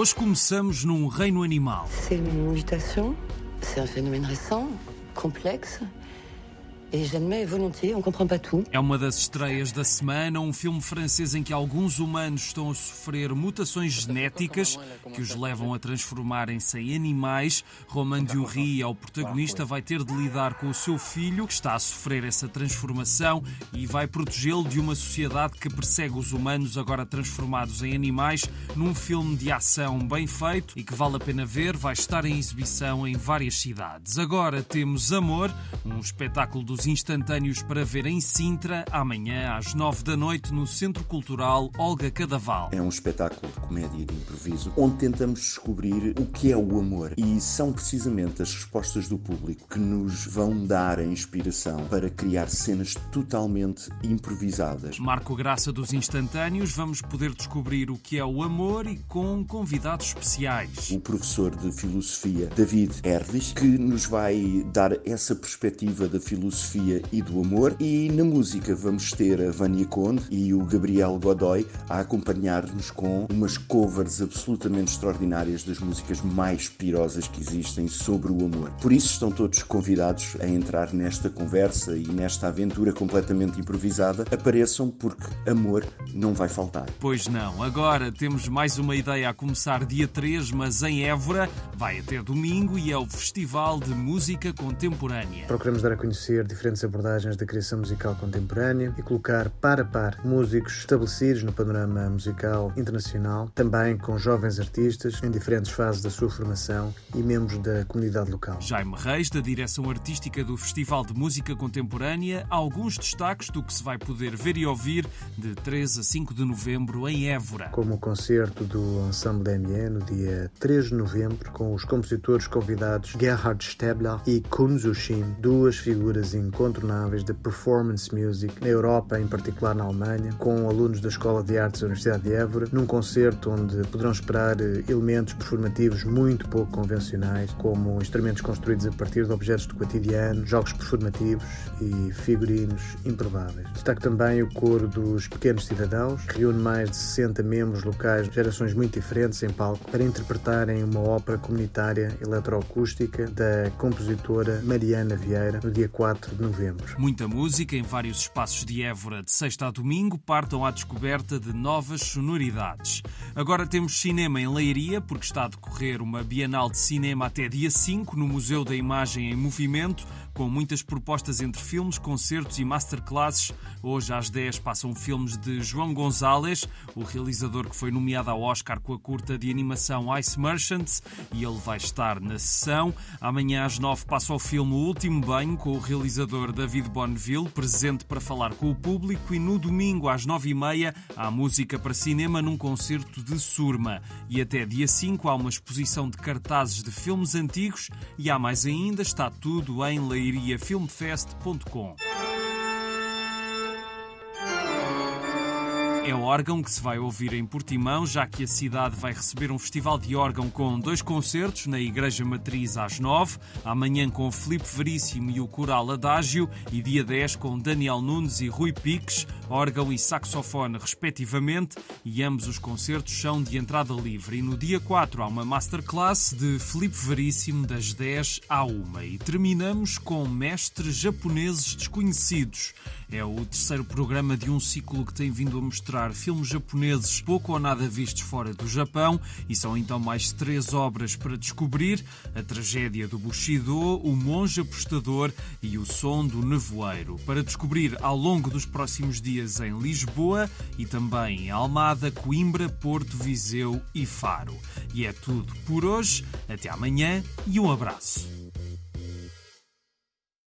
Hoje começamos num reino animal. C'est une mutation, c'est un phénomène récent, complexe. É uma das estreias da semana, um filme francês em que alguns humanos estão a sofrer mutações genéticas que os levam a transformarem-se em animais. Romain Dury, ao protagonista, vai ter de lidar com o seu filho, que está a sofrer essa transformação, e vai protegê-lo de uma sociedade que persegue os humanos, agora transformados em animais, num filme de ação bem feito e que vale a pena ver. Vai estar em exibição em várias cidades. Agora temos Amor, um espetáculo dos instantâneos para ver em Sintra, amanhã às nove da noite, no Centro Cultural Olga Cadaval. É um espetáculo de comédia e de improviso onde tentamos descobrir o que é o amor e são precisamente as respostas do público que nos vão dar a inspiração para criar cenas totalmente improvisadas. Marco Graça dos Instantâneos, vamos poder descobrir o que é o amor e com convidados especiais. O professor de filosofia David Erlich que nos vai dar essa perspectiva da filosofia e do amor. E na música vamos ter a Vânia Conde e o Gabriel Godoy a acompanhar-nos com umas covers absolutamente extraordinárias das músicas mais pirosas que existem sobre o amor. Por isso estão todos convidados a entrar nesta conversa e nesta aventura completamente improvisada. Apareçam porque amor não vai faltar. Pois não, agora temos mais uma ideia a começar dia 3, mas em Évora, vai até domingo e é o Festival de Música Contemporânea. Procuramos dar a conhecer diferentes abordagens da criação musical contemporânea e colocar par a par músicos estabelecidos no panorama musical internacional, também com jovens artistas em diferentes fases da sua formação e membros da comunidade local. Jaime Reis, da direção artística do Festival de Música Contemporânea, alguns destaques do que se vai poder ver e ouvir de 3 a 5 de novembro em Évora. Como o concerto do Ensemble DME no dia 3 de novembro, com os compositores convidados Gerhard Stebler e Kun Zushin, duas figuras incontornáveis de performance music na Europa, em particular na Alemanha, com alunos da Escola de Artes da Universidade de Évora, num concerto onde poderão esperar eh, elementos performativos muito pouco convencionais, como instrumentos construídos a partir de objetos do cotidiano, jogos performativos e figurinos improváveis. Destaco também o coro dos Pequenos Cidadãos, que reúne mais de 60 membros locais de gerações muito diferentes em palco para interpretarem uma ópera comunitária eletroacústica da compositora Mariana Vieira no dia 4 de novembro. Muita música em vários espaços de Évora, de sexta a domingo, partam à descoberta de novas sonoridades. Agora temos cinema em Leiria, porque está a decorrer uma Bienal de Cinema até dia 5 no Museu da Imagem em Movimento, com muitas propostas entre filmes, concertos e masterclasses. Hoje às 10 passam filmes de João Gonzalez, o realizador que foi nomeado ao Oscar com a curta de animação Ice Merchants, e ele vai estar na sessão. Amanhã às 9 passa o filme O Último Banho, com o realizador David Bonneville, presente para falar com o público, e no domingo às 9h30 há música para cinema num concerto de Surma. E até dia 5 há uma exposição de cartazes de filmes antigos e há mais ainda, está tudo em É órgão que se vai ouvir em Portimão, já que a cidade vai receber um festival de órgão com dois concertos na Igreja Matriz às nove, amanhã com Filipe Veríssimo e o Coral Adágio, e dia 10 com Daniel Nunes e Rui Piques, órgão e saxofone respectivamente, e ambos os concertos são de entrada livre. E no dia 4 há uma masterclass de Filipe Veríssimo das 10 à 1. E terminamos com Mestres Japoneses Desconhecidos. É o terceiro programa de um ciclo que tem vindo a mostrar filmes japoneses pouco ou nada vistos fora do Japão e são então mais três obras para descobrir: A Tragédia do Bushido, O Monge Apostador e O Som do Nevoeiro. Para descobrir ao longo dos próximos dias em Lisboa e também em Almada, Coimbra, Porto, Viseu e Faro. E é tudo por hoje. Até amanhã e um abraço.